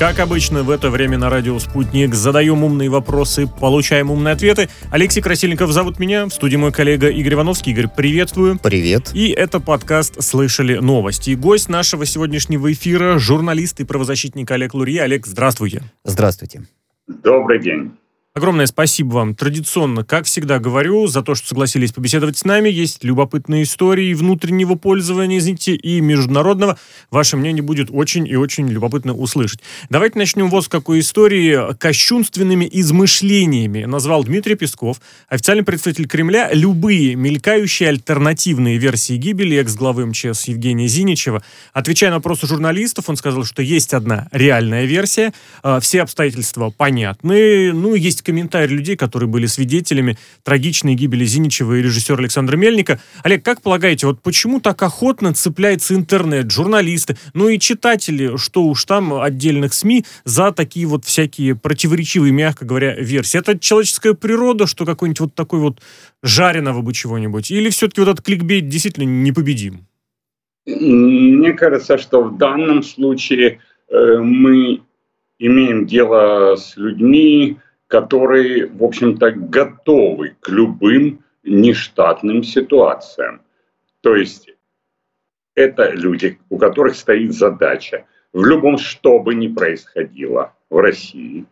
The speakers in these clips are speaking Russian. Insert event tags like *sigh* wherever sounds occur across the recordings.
Как обычно, в это время на радио «Спутник» задаем умные вопросы, получаем умные ответы. Алексей Красильников зовут меня, в студии мой коллега Игорь Ивановский. Игорь, приветствую. Привет. И это подкаст «Слышали новости». И гость нашего сегодняшнего эфира – журналист и правозащитник Олег Лурье. Олег, здравствуйте. Здравствуйте. Добрый день. Огромное спасибо вам. Традиционно, как всегда говорю, за то, что согласились побеседовать с нами. Есть любопытные истории внутреннего пользования, извините, и международного. Ваше мнение будет очень и очень любопытно услышать. Давайте начнем вот с какой истории. Кощунственными измышлениями назвал Дмитрий Песков, официальный представитель Кремля, любые мелькающие альтернативные версии гибели экс-главы МЧС Евгения Зиничева. Отвечая на вопросы журналистов, он сказал, что есть одна реальная версия, а, все обстоятельства понятны, ну, есть есть комментарии людей, которые были свидетелями трагичной гибели Зиничева и режиссера Александра Мельника. Олег, как полагаете, вот почему так охотно цепляется интернет, журналисты, ну и читатели, что уж там отдельных СМИ, за такие вот всякие противоречивые, мягко говоря, версии? Это человеческая природа, что какой-нибудь вот такой вот жареного бы чего-нибудь? Или все-таки вот этот кликбейт действительно непобедим? Мне кажется, что в данном случае э, мы имеем дело с людьми, которые, в общем-то, готовы к любым нештатным ситуациям. То есть это люди, у которых стоит задача в любом, что бы ни происходило в России,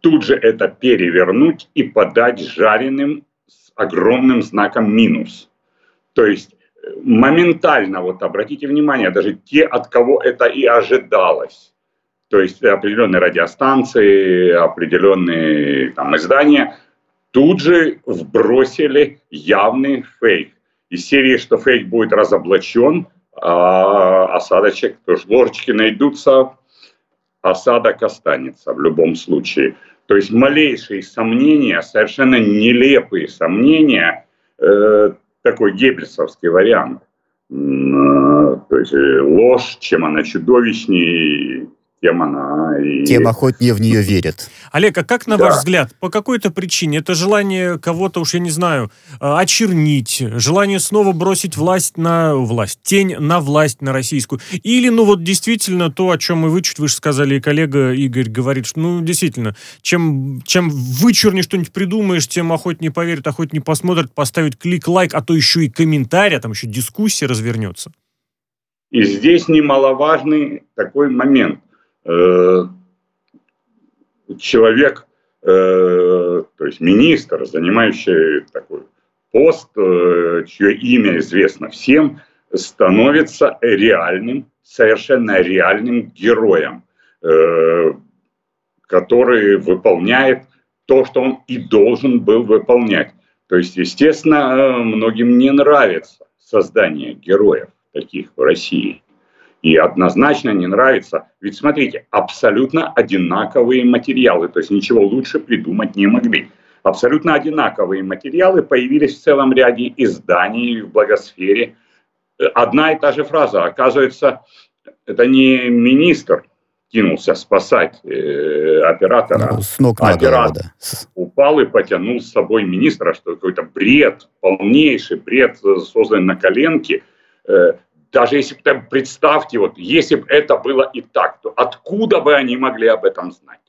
тут же это перевернуть и подать жареным с огромным знаком минус. То есть э, моментально, вот обратите внимание, даже те, от кого это и ожидалось, то есть определенные радиостанции, определенные там, издания тут же вбросили явный фейк. Из серии, что фейк будет разоблачен, а осадочек, тоже ложечки найдутся, осадок останется в любом случае. То есть малейшие сомнения, совершенно нелепые сомнения, э, такой геббельсовский вариант. Э, то есть э, ложь, чем она чудовищнее, тем она и... Тем охотнее в нее верят. Олег, а как, на да. ваш взгляд, по какой-то причине, это желание кого-то, уж я не знаю, а, очернить, желание снова бросить власть на власть, тень на власть на российскую, или, ну вот действительно то, о чем и вы чуть выше сказали, и коллега Игорь говорит, что, ну действительно, чем, чем вычурнее что-нибудь придумаешь, тем охотнее поверят, охотнее посмотрят, поставить клик, лайк, а то еще и комментарий, а там еще дискуссия развернется. И здесь немаловажный такой момент – Э, человек, э, то есть министр, занимающий такой пост, э, чье имя известно всем, становится реальным, совершенно реальным героем, который выполняет то, что он и должен был выполнять. То есть, естественно, многим не нравится создание героев таких в России и однозначно не нравится. Ведь смотрите, абсолютно одинаковые материалы, то есть ничего лучше придумать не могли. Абсолютно одинаковые материалы появились в целом ряде изданий в благосфере. Одна и та же фраза. Оказывается, это не министр кинулся спасать э, оператора. Ну, с ног на голову, да. упал и потянул с собой министра, что какой-то бред, полнейший бред, создан на коленке. Э, даже если бы, представьте, вот, если бы это было и так, то откуда бы они могли об этом знать?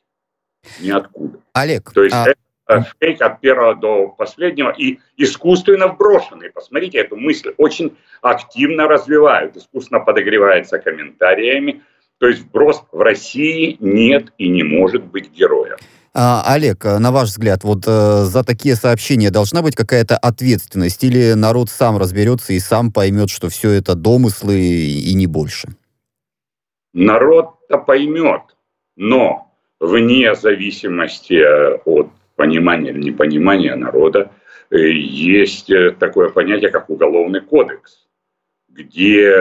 Ниоткуда. Олег, то есть а... это фейк от первого до последнего и искусственно вброшенный. Посмотрите, эту мысль очень активно развивают, искусственно подогревается комментариями. То есть вброс в России нет и не может быть героя. А, Олег, э, на ваш взгляд, вот э, за такие сообщения должна быть какая-то ответственность или народ сам разберется и сам поймет, что все это домыслы и, и не больше? Народ-то поймет, но вне зависимости э, от понимания или непонимания народа э, есть такое понятие, как уголовный кодекс, где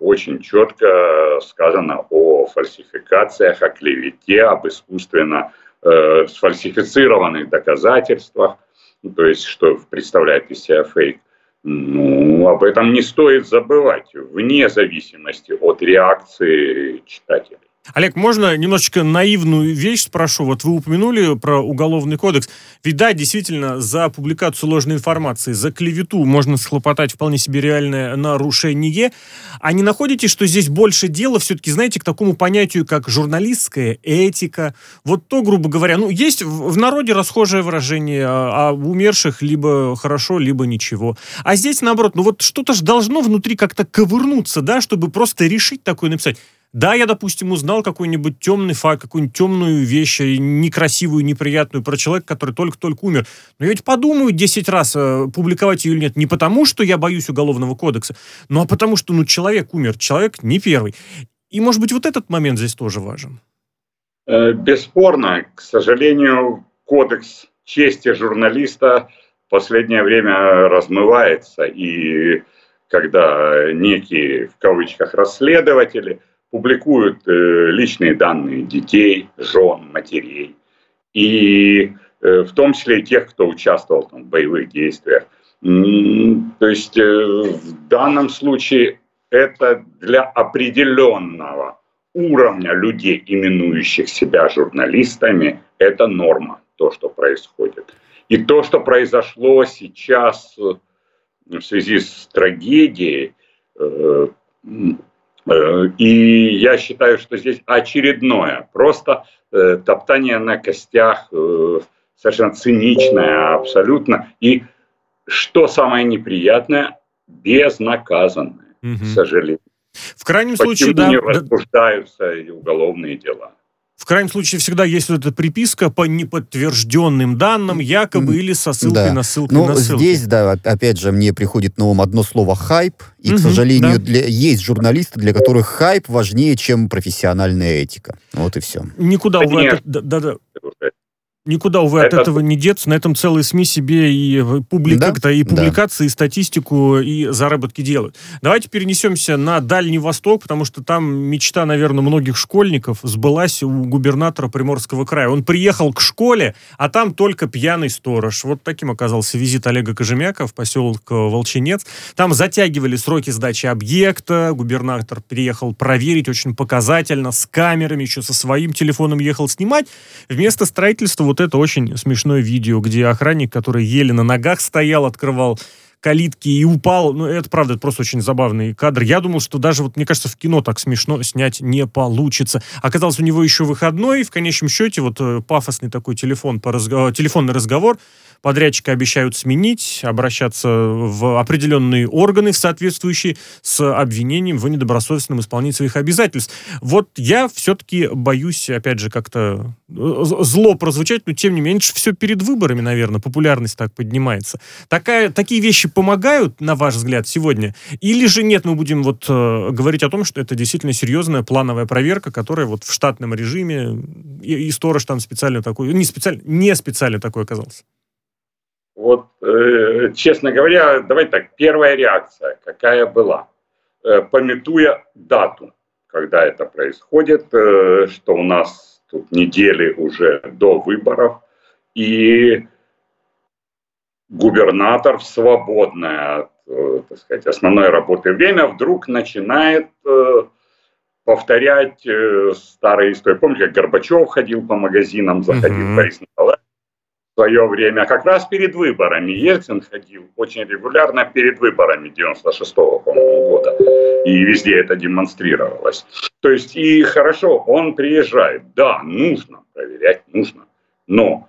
очень четко сказано о фальсификациях, о клевете, об искусственно э, сфальсифицированных доказательствах, ну, то есть что представляет из себя фейк. Ну, об этом не стоит забывать, вне зависимости от реакции читателей. Олег, можно немножечко наивную вещь спрошу? Вот вы упомянули про уголовный кодекс. Ведь да, действительно, за публикацию ложной информации, за клевету можно схлопотать вполне себе реальное нарушение. А не находите, что здесь больше дела все-таки, знаете, к такому понятию, как журналистская этика? Вот то, грубо говоря, ну, есть в народе расхожее выражение о, о умерших либо хорошо, либо ничего. А здесь, наоборот, ну вот что-то же должно внутри как-то ковырнуться, да, чтобы просто решить такое написать. Да, я, допустим, узнал какой-нибудь темный факт, какую-нибудь темную вещь, некрасивую, неприятную про человека, который только-только умер. Но я ведь подумаю 10 раз, э, публиковать ее или нет. Не потому, что я боюсь уголовного кодекса, но а потому, что ну, человек умер, человек не первый. И, может быть, вот этот момент здесь тоже важен. Э, бесспорно, к сожалению, кодекс чести журналиста в последнее время размывается. И когда некие, в кавычках, расследователи – публикуют э, личные данные детей, жен, матерей. И э, в том числе тех, кто участвовал там, в боевых действиях. То есть э, в данном случае это для определенного уровня людей, именующих себя журналистами, это норма, то, что происходит. И то, что произошло сейчас в связи с трагедией, Э, и я считаю, что здесь очередное, просто э, топтание на костях, э, совершенно циничное абсолютно. И что самое неприятное, безнаказанное, угу. к сожалению. В крайнем Почему случае, да. не возбуждаются уголовные дела? В крайнем случае всегда есть вот эта приписка по неподтвержденным данным, якобы, или со ссылкой да. на ссылку ну, на ссылку. здесь, да, опять же, мне приходит на ум одно слово «хайп», и, угу, к сожалению, да. для, есть журналисты, для которых хайп важнее, чем профессиональная этика. Вот и все. Никуда, увы, от, да, да, да. Никуда, увы, это... от этого не деться. На этом целые СМИ себе и публика, да? и публикации, да. и статистику, и заработки делают. Давайте перенесемся на Дальний Восток, потому что там мечта, наверное, многих школьников сбылась у губернатора Приморского края. Он приехал к школе, а там только пьяный сторож. Вот таким оказался визит Олега Кожемяка в поселок Волчинец. Там затягивали сроки сдачи объекта. Губернатор приехал проверить очень показательно, с камерами, еще со своим телефоном ехал снимать. Вместо строительства вот это очень смешное видео, где охранник, который еле на ногах стоял, открывал калитки и упал. Ну, это правда, это просто очень забавный кадр. Я думал, что даже, вот, мне кажется, в кино так смешно снять не получится. Оказалось, у него еще выходной, и в конечном счете вот э, пафосный такой телефон по разго... телефонный разговор подрядчика обещают сменить, обращаться в определенные органы, в соответствующие, с обвинением в недобросовестном исполнении своих обязательств. Вот я все-таки боюсь, опять же, как-то э, зло прозвучать, но тем не менее, все перед выборами, наверное, популярность так поднимается. Такая, такие вещи помогают, на ваш взгляд, сегодня? Или же нет, мы будем вот э, говорить о том, что это действительно серьезная плановая проверка, которая вот в штатном режиме, и, и сторож там специально такой, не специально, не специально такой оказался? Вот, э, честно говоря, давайте так, первая реакция, какая была, э, пометуя дату, когда это происходит, э, что у нас тут недели уже до выборов, и губернатор в свободное от, э, так сказать, основной работы время вдруг начинает э, повторять э, старые истории. Помните, как Горбачев ходил по магазинам, заходил mm-hmm. Борис Николаевич, свое время, как раз перед выборами. Ельцин ходил очень регулярно перед выборами 96-го, по-моему, года. И везде это демонстрировалось. То есть, и хорошо, он приезжает. Да, нужно проверять, нужно. Но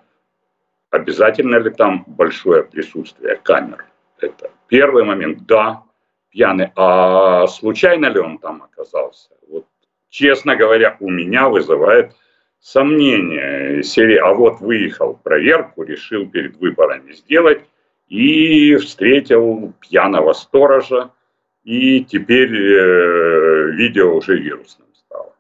обязательно ли там большое присутствие камер? Это первый момент. Да, пьяный. А случайно ли он там оказался? Вот, честно говоря, у меня вызывает сомнения серии, а вот выехал проверку, решил перед выборами сделать и встретил пьяного сторожа, и теперь э, видео уже вирусным стало.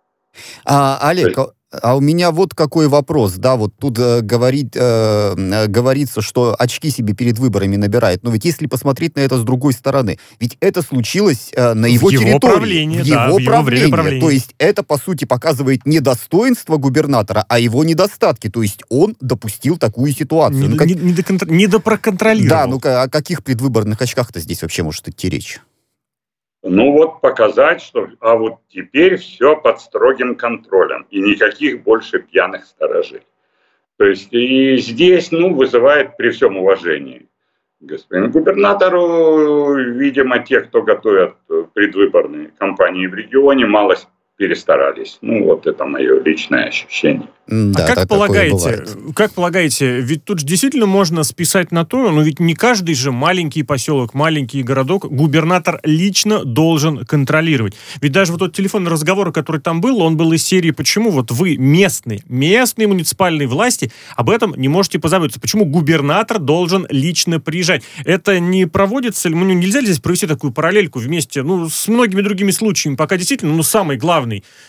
А, Олег, а у меня вот какой вопрос, да, вот тут э, говорит, э, э, говорится, что очки себе перед выборами набирает, но ведь если посмотреть на это с другой стороны, ведь это случилось э, на его, в его территории, в да, его в правлении, то есть это по сути показывает не достоинство губернатора, а его недостатки, то есть он допустил такую ситуацию. Не, ну, как... не, не, доконтр... не допроконтролировал. Да, ну о каких предвыборных очках-то здесь вообще может идти речь? Ну вот показать, что а вот теперь все под строгим контролем и никаких больше пьяных сторожей. То есть и здесь, ну, вызывает при всем уважении господину губернатору, видимо, те, кто готовят предвыборные кампании в регионе, малость перестарались. Ну, вот это мое личное ощущение. Да, а как полагаете, как полагаете, ведь тут же действительно можно списать на то, но ведь не каждый же маленький поселок, маленький городок губернатор лично должен контролировать. Ведь даже вот тот телефонный разговор, который там был, он был из серии «Почему вот вы местные, местные муниципальные власти об этом не можете позаботиться? Почему губернатор должен лично приезжать?» Это не проводится, ну, нельзя ли здесь провести такую параллельку вместе, ну, с многими другими случаями, пока действительно, ну, самый главный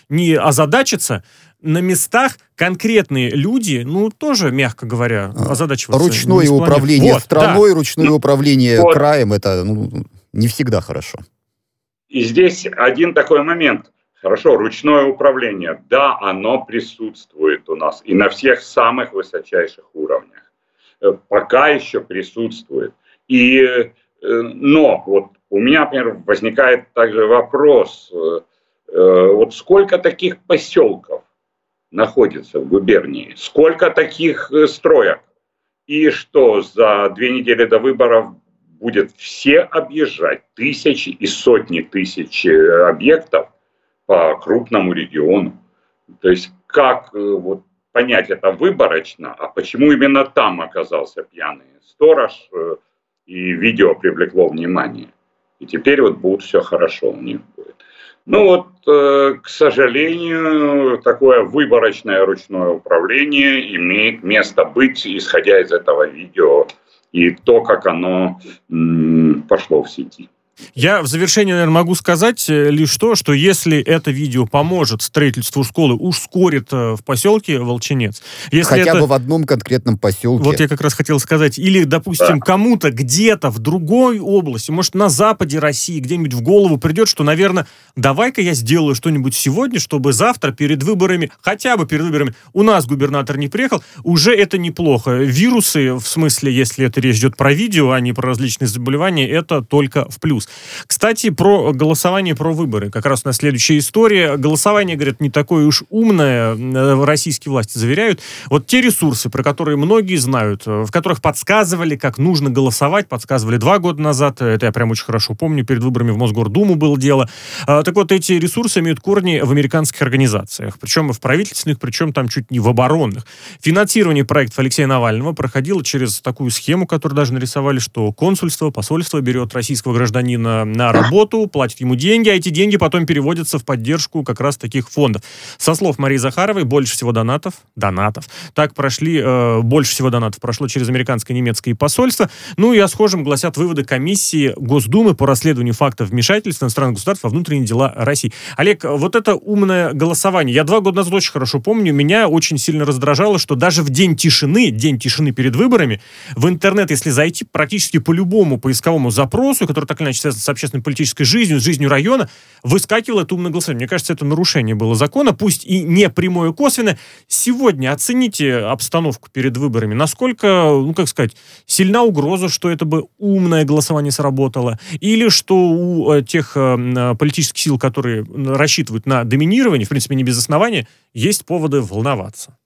не озадачиться, на местах конкретные люди, ну, тоже, мягко говоря, а, озадачиваются. Ручное управление вот, страной, да. ручное управление вот. краем, это ну, не всегда хорошо. И здесь один такой момент. Хорошо, ручное управление, да, оно присутствует у нас и на всех самых высочайших уровнях. Э, пока еще присутствует. И, э, но вот у меня, например, возникает также вопрос, э, вот сколько таких поселков находится в губернии, сколько таких э, строек, и что за две недели до выборов будет все объезжать тысячи и сотни тысяч э, объектов по крупному региону. То есть как э, вот понять это выборочно, а почему именно там оказался пьяный сторож, и видео привлекло внимание. И теперь вот будет все хорошо у них будет. Ну вот, э, к сожалению, такое выборочное ручное управление имеет место быть, исходя из этого видео и то, как оно пошло в сети. Я в завершение, наверное, могу сказать э, лишь то, что если это видео поможет строительству школы, ускорит э, в поселке Волчинец. Если Хотя это... бы в одном конкретном поселке. Вот я как раз хотел сказать. Или, допустим, да. кому-то где-то в другой области, может, на западе России, где-нибудь в голову придет, что, наверное, давай-ка я сделаю что-нибудь сегодня, чтобы завтра перед выборами, хотя бы перед выборами, у нас губернатор не приехал, уже это неплохо. Вирусы, в смысле, если это речь идет про видео, а не про различные заболевания, это только в плюс. Кстати, про голосование, про выборы. Как раз у нас следующая история. Голосование, говорят, не такое уж умное. Российские власти заверяют. Вот те ресурсы, про которые многие знают, э, в которых подсказывали, как нужно голосовать, подсказывали два года назад. Это я прям очень хорошо помню. Перед выборами в Мосгордуму было дело. А, так вот, эти ресурсы имеют корни в американских организациях. Причем в правительственных, причем там чуть не в оборонных. Финансирование проектов Алексея Навального проходило через такую схему, которую даже нарисовали, что консульство, посольство берет российского гражданина гражданина на работу, платит ему деньги, а эти деньги потом переводятся в поддержку как раз таких фондов. Со слов Марии Захаровой, больше всего донатов, донатов, так прошли, э, больше всего донатов прошло через американское и немецкое посольство. Ну и о схожем гласят выводы комиссии Госдумы по расследованию фактов вмешательства иностранных государств во внутренние дела России. Олег, вот это умное голосование. Я два года назад очень хорошо помню, меня очень сильно раздражало, что даже в день тишины, день тишины перед выборами, в интернет, если зайти практически по любому поисковому запросу, который так или иначе связано с общественной политической жизнью, с жизнью района, выскакивало это умное голосование. Мне кажется, это нарушение было закона, пусть и не прямое, косвенное. Сегодня оцените обстановку перед выборами. Насколько, ну, как сказать, сильна угроза, что это бы умное голосование сработало, или что у э, тех э, политических сил, которые рассчитывают на доминирование, в принципе, не без основания, есть поводы волноваться.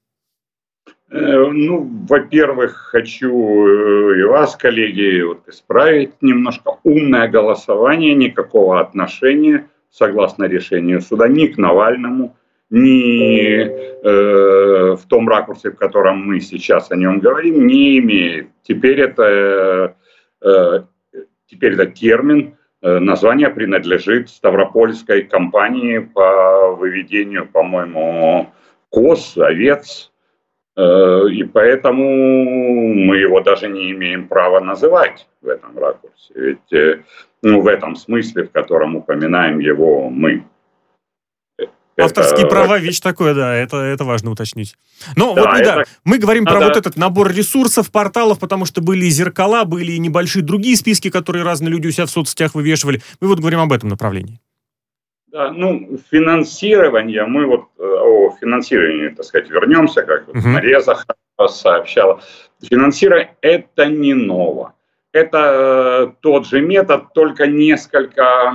Э, ну, во-первых, хочу э, и вас, коллеги, вот исправить немножко. Умное голосование никакого отношения, согласно решению суда, ни к Навальному, ни э, в том ракурсе, в котором мы сейчас о нем говорим, не имеет. Теперь это, э, теперь это термин, э, название принадлежит Ставропольской компании по выведению, по-моему, коз, овец, и поэтому мы его даже не имеем права называть в этом ракурсе. Ведь э, ну, в этом смысле, в котором упоминаем его мы. Авторские это... права вещь такое, да, это, это важно уточнить. Но да, вот это... да, мы говорим про вот этот набор ресурсов, порталов, потому что были и зеркала, были и небольшие другие списки, которые разные люди у себя в соцсетях вывешивали. Мы вот говорим об этом направлении. Да, ну, финансирование, мы вот э, о финансировании, так сказать, вернемся, как uh-huh. Мария Захарова сообщала. Финансирование – это не ново. Это э, тот же метод, только несколько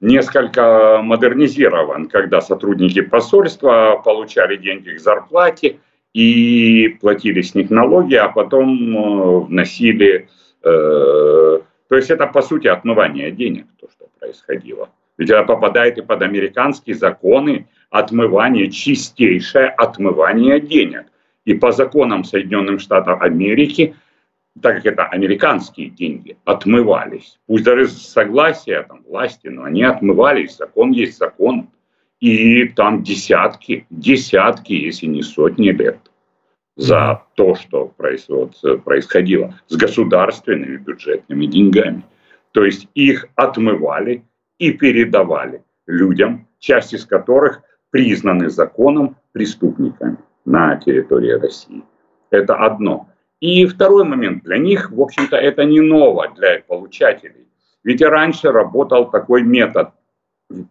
несколько модернизирован, когда сотрудники посольства получали деньги к зарплате и платили с них налоги, а потом э, вносили... Э, то есть это, по сути, отмывание денег, то, что происходило. Ведь это попадает и под американские законы отмывание, чистейшее отмывание денег. И по законам Соединенных Штатов Америки так как это американские деньги, отмывались. Пусть даже согласия там, власти, но они отмывались. Закон есть закон. И там десятки, десятки, если не сотни лет за то, что происходило с государственными бюджетными деньгами. То есть их отмывали и передавали людям, часть из которых признаны законом преступниками на территории России. Это одно. И второй момент. Для них, в общем-то, это не ново для получателей. Ведь раньше работал такой метод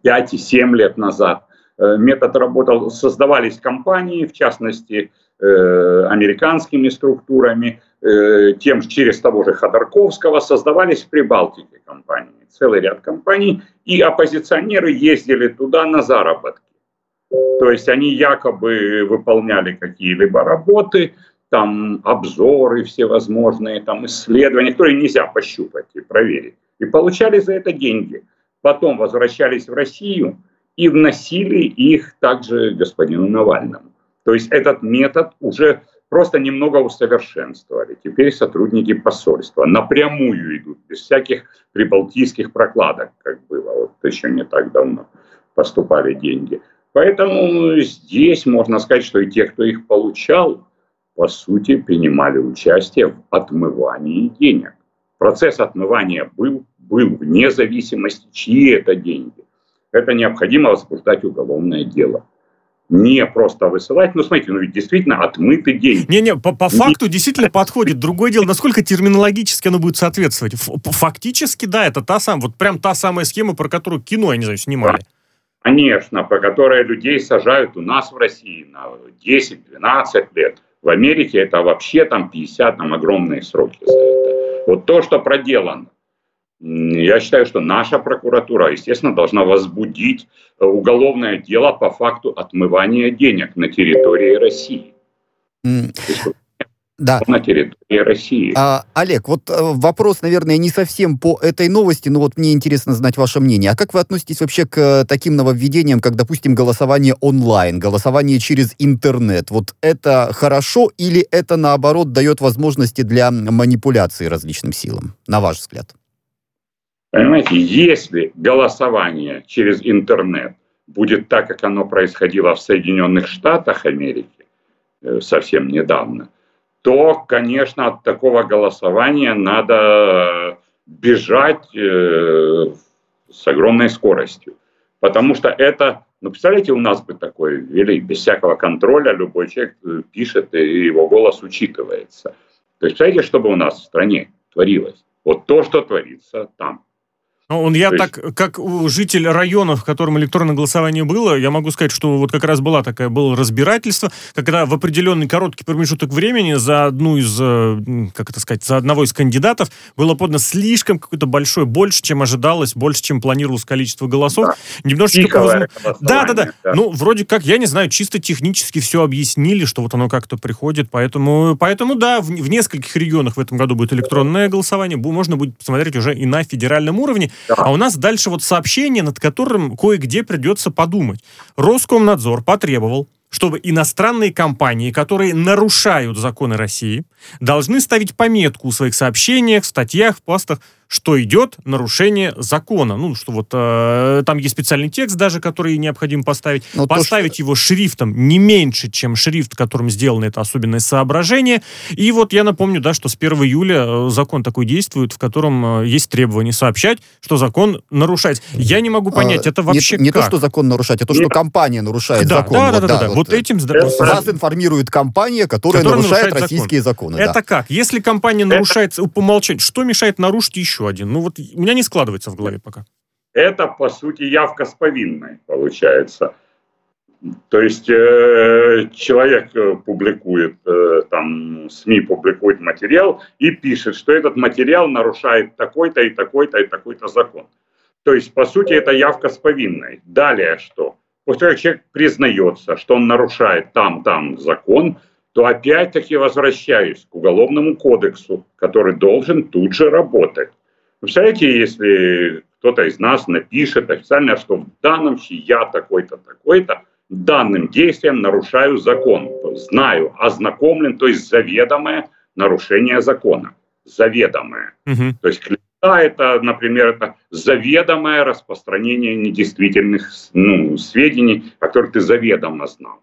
5 и 7 лет назад. Э, метод работал, создавались компании, в частности, э, американскими структурами, тем через того же Ходорковского, создавались в Прибалтике компании, целый ряд компаний, и оппозиционеры ездили туда на заработки. То есть они якобы выполняли какие-либо работы, там обзоры всевозможные, там исследования, которые нельзя пощупать и проверить. И получали за это деньги. Потом возвращались в Россию и вносили их также господину Навальному. То есть этот метод уже просто немного усовершенствовали. Теперь сотрудники посольства напрямую идут, без всяких прибалтийских прокладок, как было вот еще не так давно поступали деньги. Поэтому здесь можно сказать, что и те, кто их получал, по сути, принимали участие в отмывании денег. Процесс отмывания был, был вне зависимости, чьи это деньги. Это необходимо возбуждать уголовное дело. Не просто высылать, ну смотрите, ну ведь действительно отмыты деньги. Не-не, по, по факту действительно подходит. Другое дело, насколько терминологически оно будет соответствовать. Фактически, да, это та самая, вот прям та самая схема, про которую кино, я не знаю, снимали. Конечно, по которой людей сажают у нас в России на 10-12 лет. В Америке это вообще там 50, там огромные сроки за это. Вот то, что проделано, я считаю, что наша прокуратура, естественно, должна возбудить э, уголовное дело по факту отмывания денег на территории России. Mm да. на территории России. А, Олег, вот э, вопрос, наверное, не совсем по этой новости, но вот мне интересно знать ваше мнение. А как вы относитесь вообще к э, таким нововведениям, как, допустим, голосование онлайн, голосование через интернет? Вот это хорошо или это, наоборот, дает возможности для манипуляции различным силам, на ваш взгляд? Понимаете, если голосование через интернет будет так, как оно происходило в Соединенных Штатах Америки э, совсем недавно, то, конечно, от такого голосования надо бежать э, с огромной скоростью. Потому что это, ну, представляете, у нас бы такое ввели, без всякого контроля любой человек э, пишет, и его голос учитывается. То есть, представляете, что бы у нас в стране творилось? Вот то, что творится там. Ну, он, я так, как житель района, в котором электронное голосование было, я могу сказать, что вот как раз была такая, было разбирательство, когда в определенный короткий промежуток времени за одну из, э, как это сказать, за одного из кандидатов было подано слишком какое-то большое, больше, чем ожидалось, больше, чем планировалось количество голосов. Да. Немножечко... Возм... Да, да, да, да. Ну, вроде как, я не знаю, чисто технически все объяснили, что вот оно как-то приходит, поэтому, поэтому да, в, в нескольких регионах в этом году будет электронное голосование, можно будет посмотреть уже и на федеральном уровне. А у нас дальше вот сообщение, над которым кое-где придется подумать. Роскомнадзор потребовал, чтобы иностранные компании, которые нарушают законы России, должны ставить пометку в своих сообщениях, статьях, постах, что идет нарушение закона. Ну, что вот э, там есть специальный текст даже, который необходимо поставить. Но ну, поставить то, что... его шрифтом не меньше, чем шрифт, которым сделано это особенное соображение. И вот я напомню, да, что с 1 июля э, закон такой действует, в котором э, есть требование сообщать, что закон нарушается. Я не могу понять, а, это вообще Не, не то, что закон нарушать, а то, что компания нарушает да, закон. Да, да, вот, да, да, да. Вот, вот этим... Вас информирует компания, которая, которая нарушает, нарушает российские закон. законы. Это да. как? Если компания нарушает по умолчанию, что мешает нарушить еще еще один. Ну вот у меня не складывается в голове пока. Это, по сути, явка с повинной, получается. То есть э, человек э, публикует, э, там СМИ публикует материал и пишет, что этот материал нарушает такой-то и такой-то и такой-то закон. То есть, по сути, это явка с повинной. Далее что? После того, как человек признается, что он нарушает там-там закон, то опять-таки возвращаюсь к Уголовному кодексу, который должен тут же работать. Представляете, если кто-то из нас напишет официально, что в данном случае я такой-то, такой-то, данным действием нарушаю закон. Знаю, ознакомлен, то есть заведомое нарушение закона. Заведомое. Угу. То есть клевета это, например, это заведомое распространение недействительных ну, сведений, которые ты заведомо знал.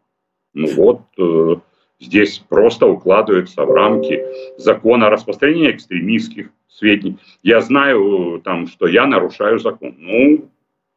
Ну вот, э, здесь просто укладывается в рамки закона о распространении экстремистских сведений. Я знаю, там, что я нарушаю закон. Ну,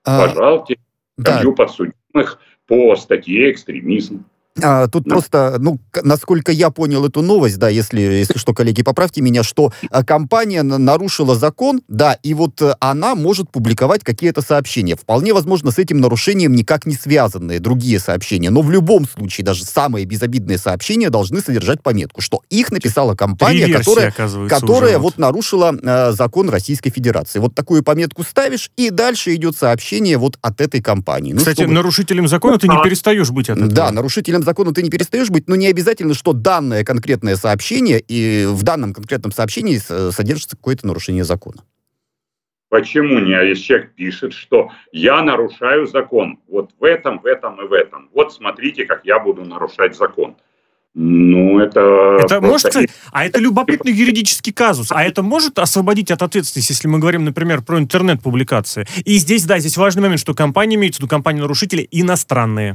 а, пожалуйста, да. подсудимых по статье экстремизм. А, тут да. просто, ну, насколько я понял эту новость, да, если, если что, коллеги, поправьте меня, что а, компания нарушила закон, да, и вот а, она может публиковать какие-то сообщения. Вполне возможно, с этим нарушением никак не связанные другие сообщения. Но в любом случае, даже самые безобидные сообщения должны содержать пометку, что их написала компания, которая, которая вот нарушила э, закон Российской Федерации. Вот такую пометку ставишь, и дальше идет сообщение вот от этой компании. Ну, Кстати, чтобы... нарушителем закона ты не перестаешь быть от этого. Да, нарушителем закона ты не перестаешь быть, но не обязательно, что данное конкретное сообщение, и в данном конкретном сообщении содержится какое-то нарушение закона. Почему не? А если человек пишет, что я нарушаю закон, вот в этом, в этом и в этом. Вот смотрите, как я буду нарушать закон. Ну, это... Это может, кстати, а это любопытный юридический казус. А это может освободить от ответственности, если мы говорим, например, про интернет-публикации. И здесь, да, здесь важный момент, что компании имеются в виду компании-нарушители иностранные.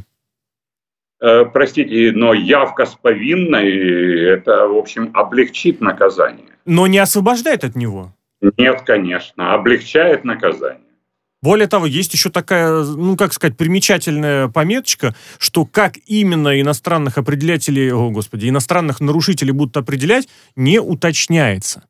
Э, простите, но явка с повинной, это, в общем, облегчит наказание. Но не освобождает от него? Нет, конечно, облегчает наказание. Более того, есть еще такая, ну, как сказать, примечательная пометочка, что как именно иностранных определятелей, о, господи, иностранных нарушителей будут определять, не уточняется.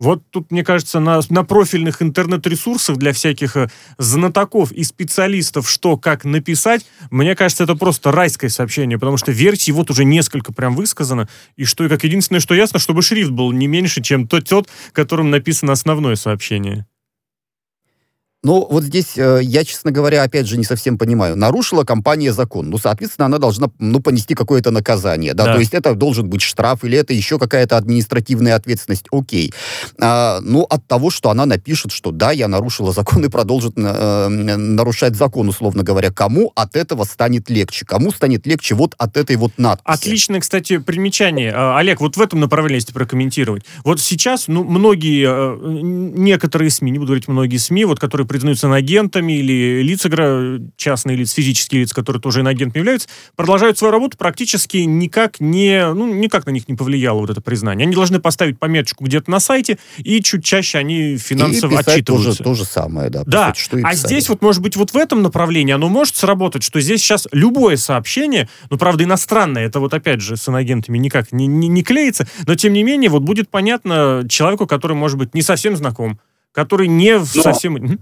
Вот тут, мне кажется, на, на профильных интернет-ресурсах для всяких э, знатоков и специалистов, что как написать, мне кажется, это просто райское сообщение, потому что версий вот уже несколько прям высказано, и что, и как единственное, что ясно, чтобы шрифт был не меньше, чем тот, тот которым написано основное сообщение. Ну, вот здесь э, я, честно говоря, опять же не совсем понимаю. Нарушила компания закон. Ну, соответственно, она должна, ну, понести какое-то наказание, да? да. То есть это должен быть штраф или это еще какая-то административная ответственность. Окей. А, ну, от того, что она напишет, что да, я нарушила закон и продолжит э, нарушать закон, условно говоря, кому от этого станет легче? Кому станет легче вот от этой вот надписи? Отличное, кстати, примечание. А, Олег, вот в этом направлении, если прокомментировать. Вот сейчас, ну, многие, э, некоторые СМИ, не буду говорить многие СМИ, вот, которые признаются инагентами или лица, частные лица, физические лица, которые тоже инагентами являются, продолжают свою работу практически никак не, ну, никак на них не повлияло вот это признание. Они должны поставить пометочку где-то на сайте, и чуть чаще они финансово и отчитываются. Тоже, то же самое, да. Да, сути, что а здесь вот, может быть, вот в этом направлении оно может сработать, что здесь сейчас любое сообщение, ну, правда, иностранное, это вот опять же с инагентами никак не, не, не клеится, но тем не менее вот будет понятно человеку, который, может быть, не совсем знаком, который не но... совсем...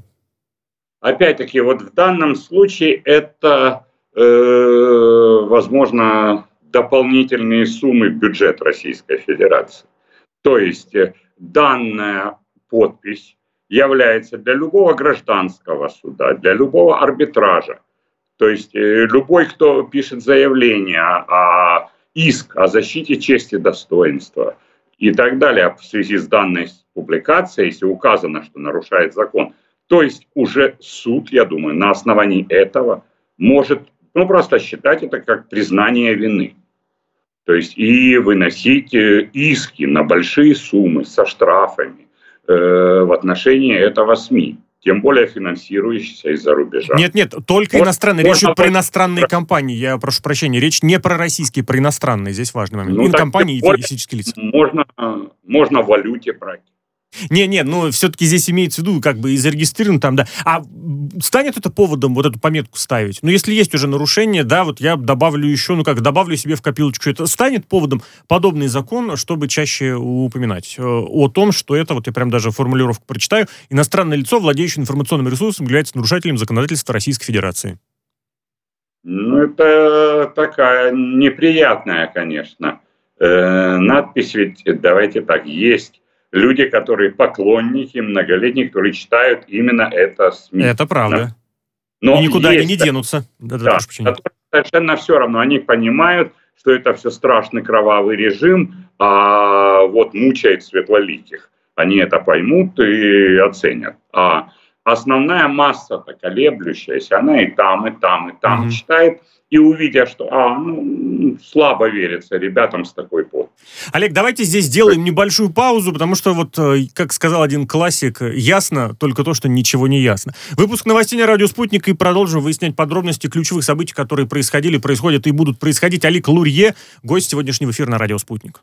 Опять-таки, вот в данном случае это, э, возможно, дополнительные суммы в бюджет Российской Федерации. То есть э, данная подпись является для любого гражданского суда, для любого арбитража. То есть э, любой, кто пишет заявление о иск о защите чести и достоинства и так далее в связи с данной публикацией, если указано, что нарушает закон – то есть уже суд, я думаю, на основании этого может ну, просто считать это как признание вины. То есть и выносить э, иски на большие суммы со штрафами э, в отношении этого СМИ тем более финансирующийся из-за рубежа. Нет, нет, только вот, иностранные. Речь идет про иностранные компании. Я прошу прощения. Речь не про российские, про иностранные. Здесь важный момент. Ну, компании и физические лица. Можно, можно в валюте брать. Не-не, ну все-таки здесь имеется в виду, как бы и зарегистрирован там, да. А станет это поводом вот эту пометку ставить? Ну, если есть уже нарушение, да, вот я добавлю еще, ну как, добавлю себе в копилочку, это станет поводом подобный закон, чтобы чаще упоминать э, о том, что это, вот я прям даже формулировку прочитаю, иностранное лицо, владеющее информационным ресурсом, является нарушителем законодательства Российской Федерации. Ну, это такая неприятная, конечно. Э, надпись ведь, давайте так, есть люди, которые поклонники, многолетние, которые читают именно это СМИ. Это правда. Но и никуда есть, они не денутся. Да, да, да совершенно все равно. Они понимают, что это все страшный кровавый режим, а вот мучает светлоликих. Они это поймут и оценят. А основная масса-то колеблющаяся, она и там, и там, и там mm-hmm. читает – и увидя, что а, ну, слабо верится ребятам с такой под. Олег, давайте здесь сделаем небольшую паузу, потому что вот, э, как сказал один классик, ясно только то, что ничего не ясно. Выпуск новостей на радио «Спутник» и продолжим выяснять подробности ключевых событий, которые происходили, происходят и будут происходить. Олег Лурье, гость сегодняшнего эфира на радио «Спутник».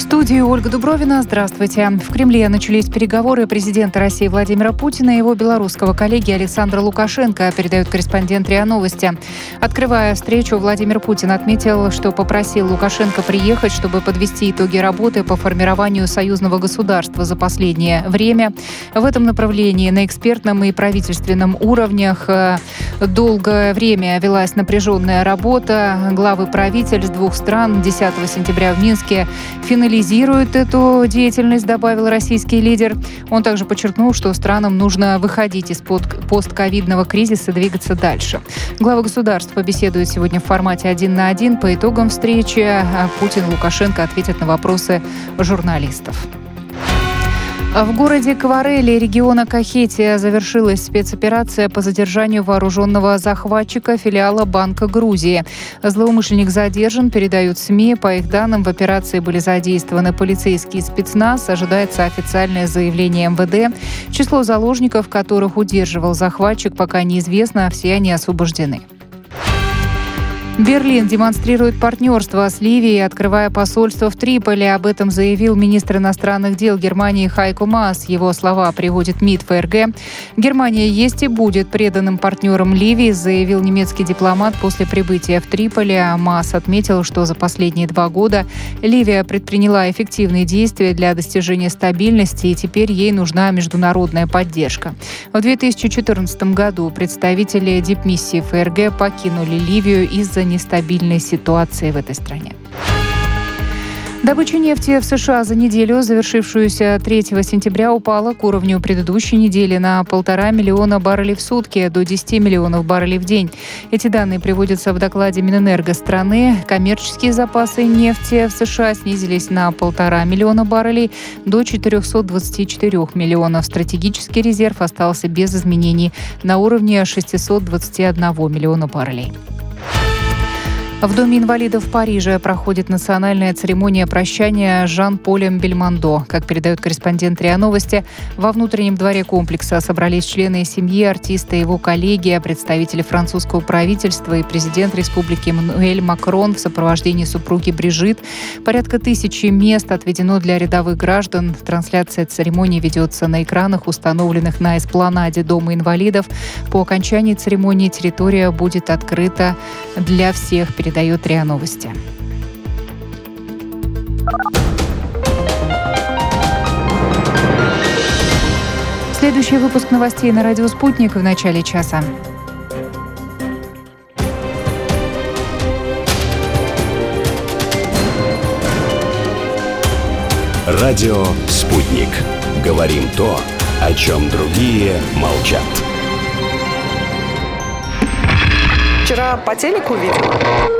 студии Ольга Дубровина. Здравствуйте. В Кремле начались переговоры президента России Владимира Путина и его белорусского коллеги Александра Лукашенко, передают корреспондент РИА Новости. Открывая встречу, Владимир Путин отметил, что попросил Лукашенко приехать, чтобы подвести итоги работы по формированию союзного государства за последнее время. В этом направлении на экспертном и правительственном уровнях э, долгое время велась напряженная работа. Главы правительств двух стран 10 сентября в Минске финализировали анализирует эту деятельность, добавил российский лидер. Он также подчеркнул, что странам нужно выходить из постковидного кризиса двигаться дальше. Главы государств побеседуют сегодня в формате один на один. По итогам встречи а Путин и Лукашенко ответят на вопросы журналистов. В городе Кварели региона Кахетия завершилась спецоперация по задержанию вооруженного захватчика филиала Банка Грузии. Злоумышленник задержан, передают СМИ. По их данным, в операции были задействованы полицейские спецназ. Ожидается официальное заявление МВД. Число заложников, которых удерживал захватчик, пока неизвестно, а все они освобождены. Берлин демонстрирует партнерство с Ливией, открывая посольство в Триполи. Об этом заявил министр иностранных дел Германии Хайко Мас. Его слова приводит МИД ФРГ. Германия есть и будет преданным партнером Ливии, заявил немецкий дипломат после прибытия в Триполи. А Мас отметил, что за последние два года Ливия предприняла эффективные действия для достижения стабильности, и теперь ей нужна международная поддержка. В 2014 году представители дипмиссии ФРГ покинули Ливию из-за нестабильной ситуации в этой стране. Добыча нефти в США за неделю, завершившуюся 3 сентября, упала к уровню предыдущей недели на полтора миллиона баррелей в сутки до 10 миллионов баррелей в день. Эти данные приводятся в докладе Минэнерго страны. Коммерческие запасы нефти в США снизились на полтора миллиона баррелей до 424 миллионов. Стратегический резерв остался без изменений на уровне 621 миллиона баррелей. В Доме инвалидов в Париже проходит национальная церемония прощания Жан-Полем Бельмондо. Как передают корреспондент РИА Новости, во внутреннем дворе комплекса собрались члены семьи артиста, его коллеги, представители французского правительства и президент республики Мануэль Макрон в сопровождении супруги Брижит. Порядка тысячи мест отведено для рядовых граждан. Трансляция церемонии ведется на экранах, установленных на эспланаде Дома инвалидов. По окончании церемонии территория будет открыта для всех перед передает РИА Новости. Следующий выпуск новостей на радио «Спутник» в начале часа. Радио «Спутник». Говорим то, о чем другие молчат. Вчера по телеку видела.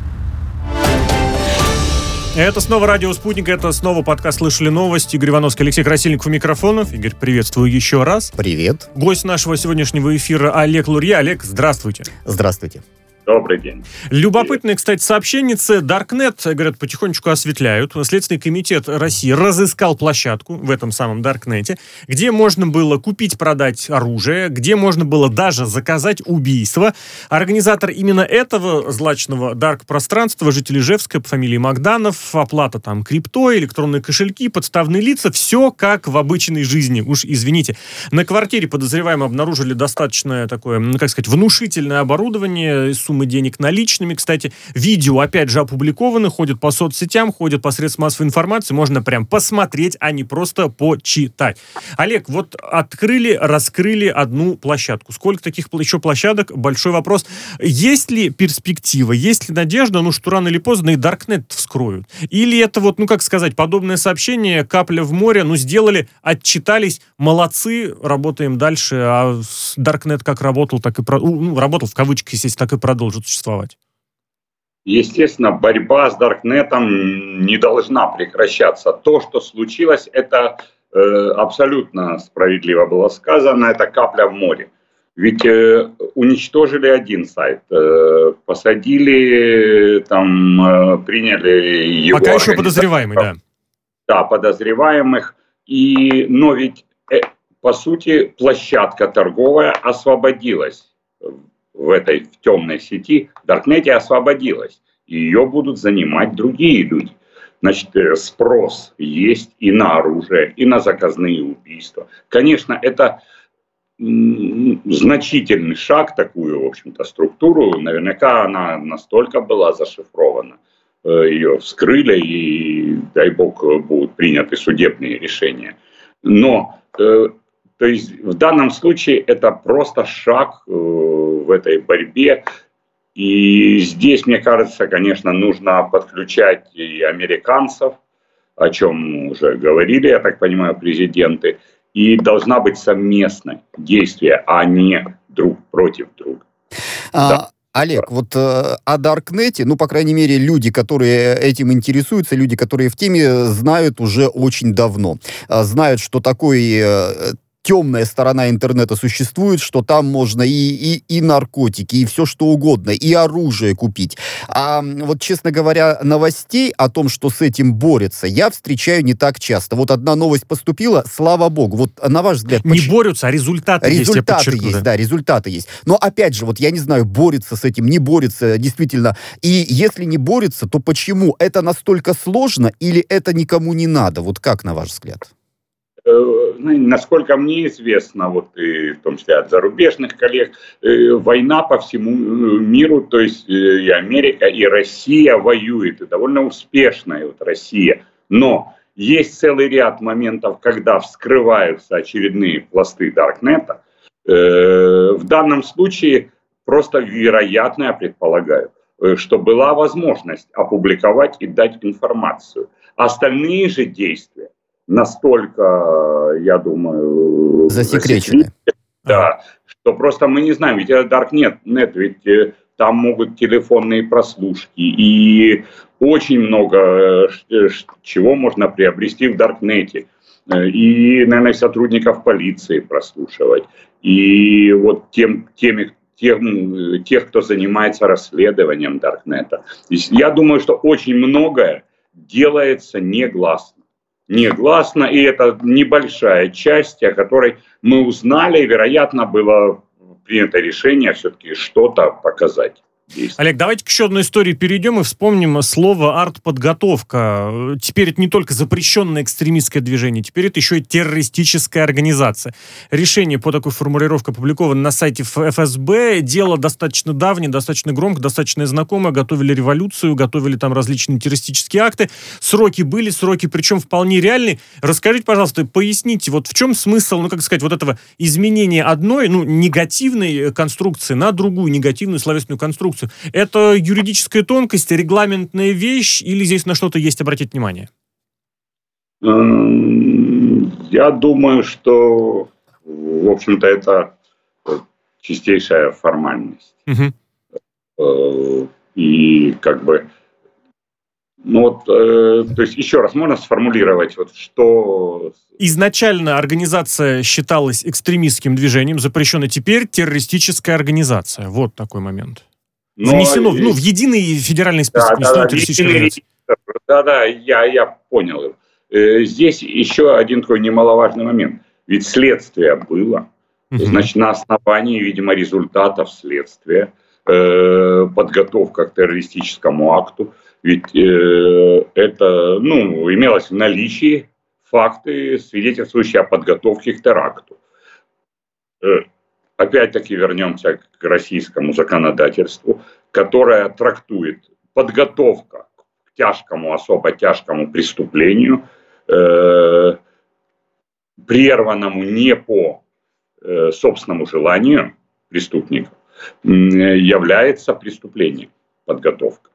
Это снова радио «Спутник», это снова подкаст «Слышали новости». Игорь Ивановский, Алексей Красильников у микрофонов. Игорь, приветствую еще раз. Привет. Гость нашего сегодняшнего эфира Олег Лурья. Олег, здравствуйте. Здравствуйте. Добрый день. Любопытное, кстати, сообщенницы. Darknet, говорят, потихонечку осветляют. Следственный комитет России разыскал площадку в этом самом Даркнете, где можно было купить, продать оружие, где можно было даже заказать убийство. Организатор именно этого злачного дарк-пространства, житель Ижевска по фамилии Магданов, оплата там крипто, электронные кошельки, подставные лица, все как в обычной жизни. Уж извините. На квартире подозреваемые обнаружили достаточно такое, как сказать, внушительное оборудование, суммы денег наличными. Кстати, видео, опять же, опубликованы, ходят по соцсетям, ходят по средствам массовой информации. Можно прям посмотреть, а не просто почитать. Олег, вот открыли, раскрыли одну площадку. Сколько таких еще площадок? Большой вопрос. Есть ли перспектива, есть ли надежда, ну, что рано или поздно и Даркнет вскроют? Или это вот, ну, как сказать, подобное сообщение, капля в море, ну, сделали, отчитались, молодцы, работаем дальше, а Даркнет как работал, так и... Про... Ну, работал в кавычках, естественно, так и продолжил продолжит существовать? Естественно, борьба с Даркнетом не должна прекращаться. То, что случилось, это э, абсолютно справедливо было сказано, это капля в море. Ведь э, уничтожили один сайт, э, посадили, там, э, приняли его... Пока еще подозреваемый, да. Да, подозреваемых. И, но ведь, э, по сути, площадка торговая освободилась в этой в темной сети, в Даркнете освободилась. Ее будут занимать другие люди. Значит, э, спрос есть и на оружие, и на заказные убийства. Конечно, это значительный шаг, такую, в общем-то, структуру. Наверняка она настолько была зашифрована. Э, ее вскрыли, и, дай бог, будут приняты судебные решения. Но э, то есть в данном случае это просто шаг в этой борьбе. И здесь, мне кажется, конечно, нужно подключать и американцев, о чем уже говорили, я так понимаю, президенты. И должна быть совместное действие, а не друг против друга. А... Да. Олег, вот э, о Даркнете, ну, по крайней мере, люди, которые этим интересуются, люди, которые в теме, знают уже очень давно. Э, знают, что такой э, темная сторона интернета существует, что там можно и, и, и наркотики, и все что угодно, и оружие купить. А вот, честно говоря, новостей о том, что с этим борется, я встречаю не так часто. Вот одна новость поступила, слава богу. Вот на ваш взгляд... Не почему... борются, а результаты, результаты есть, есть, да, результаты есть. Но опять же, вот я не знаю, борется с этим, не борется, действительно. И если не борется, то почему? Это настолько сложно или это никому не надо? Вот как, на ваш взгляд? Э, ну, насколько мне известно, вот и в том числе от зарубежных коллег, э, война по всему э, миру, то есть и Америка, и Россия воюет, и довольно успешная вот Россия. Но есть целый ряд моментов, когда вскрываются очередные пласты Даркнета. В данном случае просто вероятно, я предполагаю, что была возможность опубликовать и дать информацию. Остальные же действия настолько, я думаю... Засекречены. Да, что просто мы не знаем, ведь это Darknet, нет, ведь э, там могут телефонные прослушки и очень много э, чего можно приобрести в Даркнете. Э, и, наверное, сотрудников полиции прослушивать. И вот тем, теми, тем, тех, кто занимается расследованием Даркнета. Я думаю, что очень многое делается негласно негласно, и это небольшая часть, о которой мы узнали, и, вероятно, было принято решение все-таки что-то показать действий. Олег, давайте к еще одной истории перейдем и вспомним слово артподготовка. Теперь это не только запрещенное экстремистское движение, теперь это еще и террористическая организация. Решение по такой формулировке опубликовано на сайте ФСБ. Дело достаточно давнее, достаточно громко, достаточно знакомое. Готовили революцию, готовили там различные террористические акты. Сроки были, сроки причем вполне реальные. Расскажите, пожалуйста, поясните, вот в чем смысл, ну, как сказать, вот этого изменения одной, ну, негативной конструкции на другую негативную словесную конструкцию Конституцию. Это юридическая тонкость, регламентная вещь, или здесь на что-то есть обратить внимание? Я думаю, что, в общем-то, это чистейшая формальность. Угу. И как бы ну вот, э, то есть еще раз можно сформулировать, вот что... Изначально организация считалась экстремистским движением, запрещена теперь террористическая организация. Вот такой момент. Но Внесено, ну, в единый федеральный список Да, да, да, единый регистр. Да-да, я, я понял. Э, Здесь еще один такой немаловажный момент. Ведь следствие было. Мгм. Значит, на основании, видимо, результатов следствия, э, подготовка к террористическому акту, ведь э, это, ну, имелось в наличии факты, свидетельствующие о подготовке к теракту. Э, опять-таки вернемся к российскому законодательству, которое трактует подготовка к тяжкому, особо тяжкому преступлению, э, прерванному не по э, собственному желанию преступника, м, является преступлением подготовка.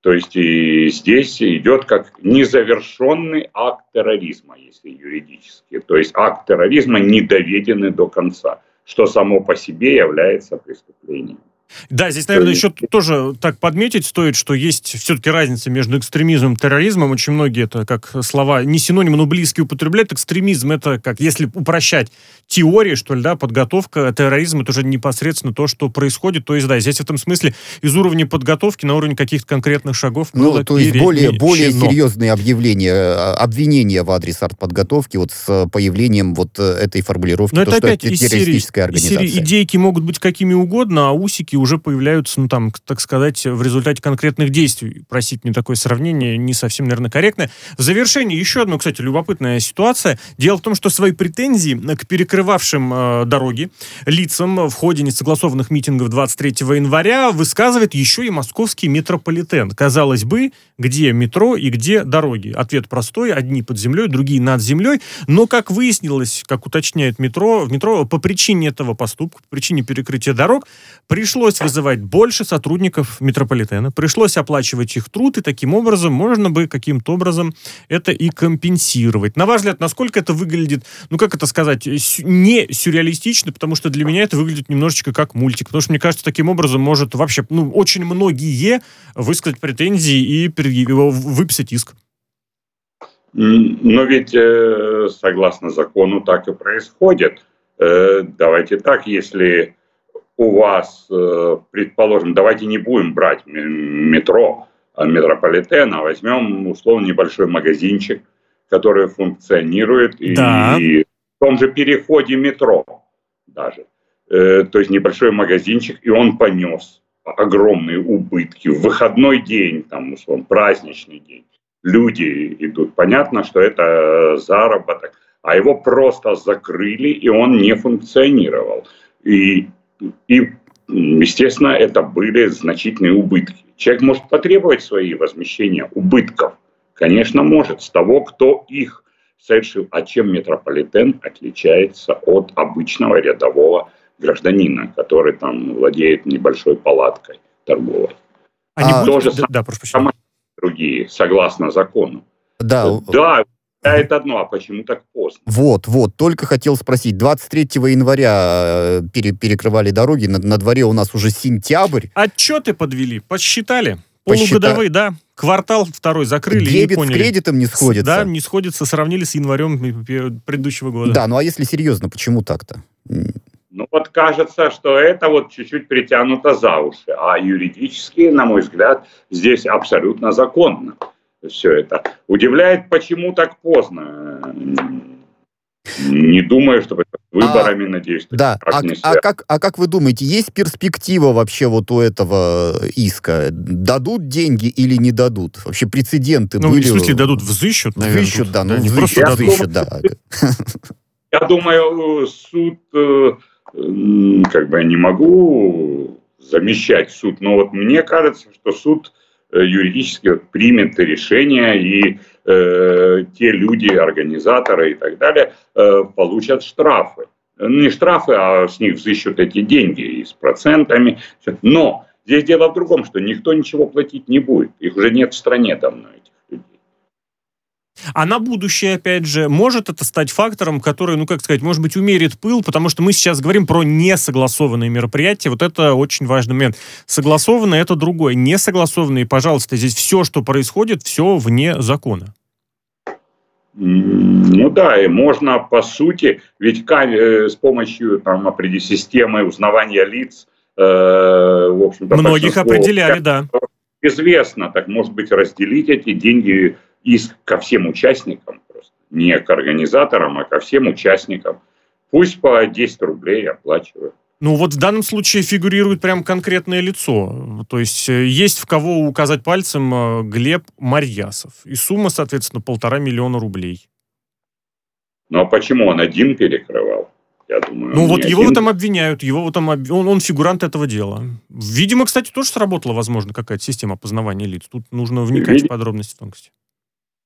То есть и здесь идет как незавершенный акт терроризма, если юридически. То есть акт терроризма не доведенный до конца, что само по себе является преступлением. Да, здесь, наверное, еще тоже так подметить стоит, что есть все-таки разница между экстремизмом и терроризмом. Очень многие это как слова не синонимы, но близкие употребляют. Экстремизм это как, если упрощать теории, что ли, да, подготовка, терроризм это уже непосредственно то, что происходит. То есть, да, здесь в этом смысле из уровня подготовки на уровень каких-то конкретных шагов Ну, было то есть более, более перемещено. серьезные объявления, э, обвинения в адрес артподготовки вот с э, появлением вот э, этой формулировки, Но то, это что опять это из серии, террористическая из серии организация. идейки могут быть какими угодно, а усики уже появляются, ну там, так сказать, в результате конкретных действий. Простите, мне такое сравнение не совсем, наверное, корректное. В завершение еще одна, кстати, любопытная ситуация. Дело в том, что свои претензии к перекрывавшим э, дороги лицам в ходе несогласованных митингов 23 января высказывает еще и московский метрополитен. Казалось бы, где метро и где дороги? Ответ простой. Одни под землей, другие над землей. Но, как выяснилось, как уточняет метро, в метро по причине этого поступка, по причине перекрытия дорог, пришлось вызывать больше сотрудников метрополитена, пришлось оплачивать их труд, и таким образом можно бы каким-то образом это и компенсировать. На ваш взгляд, насколько это выглядит, ну как это сказать, не сюрреалистично, потому что для меня это выглядит немножечко как мультик, потому что мне кажется, таким образом может вообще, ну, очень многие высказать претензии и его выписать иск. Но ведь э, согласно закону так и происходит. Э, Давайте так, если у вас, э, предположим, давайте не будем брать метро, а метрополитен, а возьмем условно небольшой магазинчик, который функционирует и, Да. и в том же переходе метро даже. Э, То есть небольшой магазинчик, и он понес огромные убытки в выходной день, там, условно, праздничный день люди идут. Понятно, что это заработок, а его просто закрыли, и он не функционировал. И, и естественно, это были значительные убытки. Человек может потребовать свои возмещения убытков. Конечно, может, с того, кто их совершил. А чем метрополитен отличается от обычного рядового гражданина, который там владеет небольшой палаткой торговой? Они А, то же да, самое. да, прошу прощения. Другие, согласно закону. Да, да, это одно, а почему так поздно? Вот, вот, только хотел спросить. 23 января э, пере- перекрывали дороги, на, на дворе у нас уже сентябрь. Отчеты подвели, подсчитали. Посчита- Полугодовые, да. Квартал второй закрыли и Дебет с кредитом не сходится. Да, не сходится, сравнили с январем пе- предыдущего года. Да, ну а если серьезно, почему так-то? Ну вот кажется, что это вот чуть-чуть притянуто за уши, а юридически, на мой взгляд, здесь абсолютно законно все это. Удивляет, почему так поздно. Не думаю, что выборами, надеюсь, что Да, а, не а как, а как вы думаете, есть перспектива вообще вот у этого иска? Дадут деньги или не дадут? Вообще прецеденты Ну, были? в смысле, дадут взыщут, наверное. Взыщут, тут. да, ну не взыщут, просто Я дадут. взыщут, да. *laughs* Я думаю, суд, э, как бы я не могу замещать суд, но вот мне кажется, что суд юридически вот примет решение, и э, те люди, организаторы и так далее, э, получат штрафы. Не штрафы, а с них взыщут эти деньги и с процентами. Но здесь дело в другом, что никто ничего платить не будет. Их уже нет в стране давно, этих. А на будущее, опять же, может это стать фактором, который, ну, как сказать, может быть, умерит пыл, потому что мы сейчас говорим про несогласованные мероприятия. Вот это очень важный момент. Согласованные — это другое. Несогласованные, пожалуйста, здесь все, что происходит, все вне закона. Ну да, и можно по сути, ведь э, с помощью там системы узнавания лиц в общем Многих определяли, да. Известно, так может быть разделить эти деньги из, ко всем участникам, просто не к организаторам, а ко всем участникам. Пусть по 10 рублей оплачивают. Ну вот в данном случае фигурирует прям конкретное лицо. То есть э, есть в кого указать пальцем э, Глеб Марьясов. И сумма, соответственно, полтора миллиона рублей. Ну а почему он один перекрывал? Я думаю, ну вот его один... там обвиняют, его вот там он, он фигурант этого дела. Видимо, кстати, тоже сработала, возможно, какая-то система опознавания лиц. Тут нужно вникать Вид... в подробности, тонкости.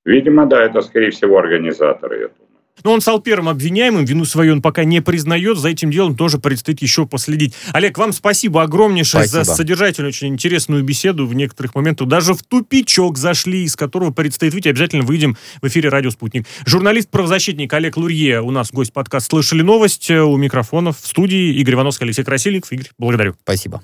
Видимо, да, это, скорее всего, организаторы, я думаю. Но он стал первым обвиняемым, вину свою он пока не признает, за этим делом тоже предстоит еще последить. Олег, вам спасибо огромнейшее спасибо. за содержательную, очень интересную беседу в некоторых моментах. Даже в тупичок зашли, из которого предстоит выйти. Обязательно выйдем в эфире «Радио Спутник». Журналист-правозащитник Олег Лурье у нас гость подкаст «Слышали новость» у микрофонов в студии Игорь Ивановский, Алексей Красильников. Игорь, благодарю. Спасибо.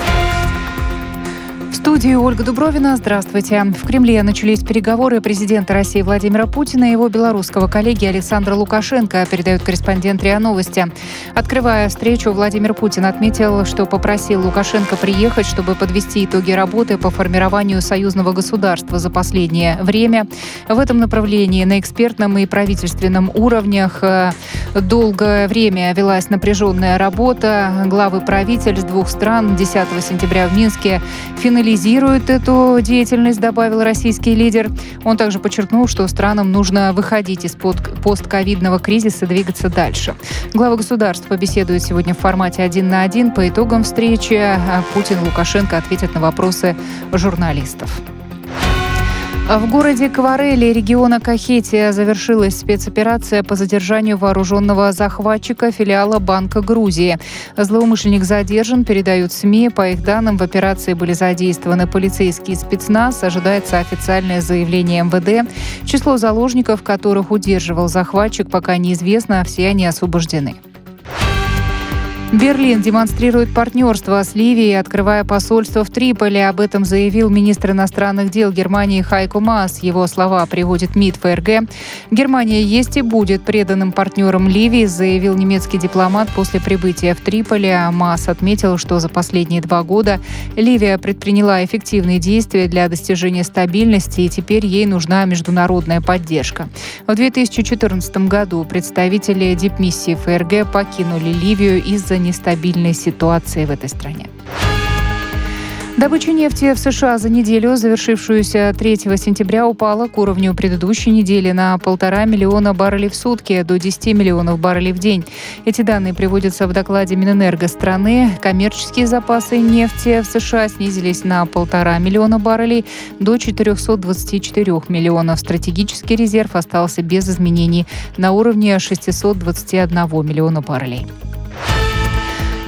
студии Ольга Дубровина. Здравствуйте. В Кремле начались переговоры президента России Владимира Путина и его белорусского коллеги Александра Лукашенко, передает корреспондент РИА Новости. Открывая встречу, Владимир Путин отметил, что попросил Лукашенко приехать, чтобы подвести итоги работы по формированию союзного государства за последнее время. В этом направлении на экспертном и правительственном уровнях э, долгое время велась напряженная работа. Главы правительств двух стран 10 сентября в Минске финализировали анализирует эту деятельность, добавил российский лидер. Он также подчеркнул, что странам нужно выходить из постковидного кризиса двигаться дальше. Глава государств побеседуют сегодня в формате один на один. По итогам встречи Путин и Лукашенко ответят на вопросы журналистов. В городе Кварели региона Кахетия завершилась спецоперация по задержанию вооруженного захватчика филиала Банка Грузии. Злоумышленник задержан, передают СМИ. По их данным, в операции были задействованы полицейские спецназ. Ожидается официальное заявление МВД. Число заложников, которых удерживал захватчик, пока неизвестно. Все они освобождены. Берлин демонстрирует партнерство с Ливией, открывая посольство в Триполи. Об этом заявил министр иностранных дел Германии Хайко Мас. Его слова приводит МИД ФРГ. Германия есть и будет преданным партнером Ливии, заявил немецкий дипломат после прибытия в Триполи. Мас отметил, что за последние два года Ливия предприняла эффективные действия для достижения стабильности, и теперь ей нужна международная поддержка. В 2014 году представители дипмиссии ФРГ покинули Ливию из-за нестабильной ситуации в этой стране. Добыча нефти в США за неделю, завершившуюся 3 сентября, упала к уровню предыдущей недели на полтора миллиона баррелей в сутки до 10 миллионов баррелей в день. Эти данные приводятся в докладе Минэнерго страны. Коммерческие запасы нефти в США снизились на полтора миллиона баррелей до 424 миллионов. Стратегический резерв остался без изменений на уровне 621 миллиона баррелей.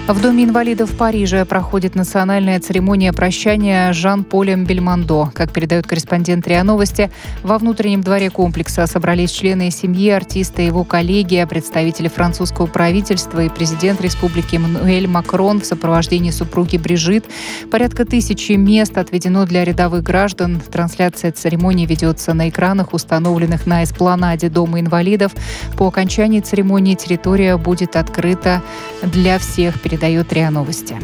В Доме инвалидов в Париже проходит национальная церемония прощания Жан-Полем Бельмондо. Как передают корреспондент РИА Новости, во внутреннем дворе комплекса собрались члены семьи артиста его коллеги, представители французского правительства и президент республики Эммануэль Макрон в сопровождении супруги Брижит. Порядка тысячи мест отведено для рядовых граждан. Трансляция церемонии ведется на экранах, установленных на эспланаде Дома инвалидов. По окончании церемонии территория будет открыта для всех передает РИА Новости.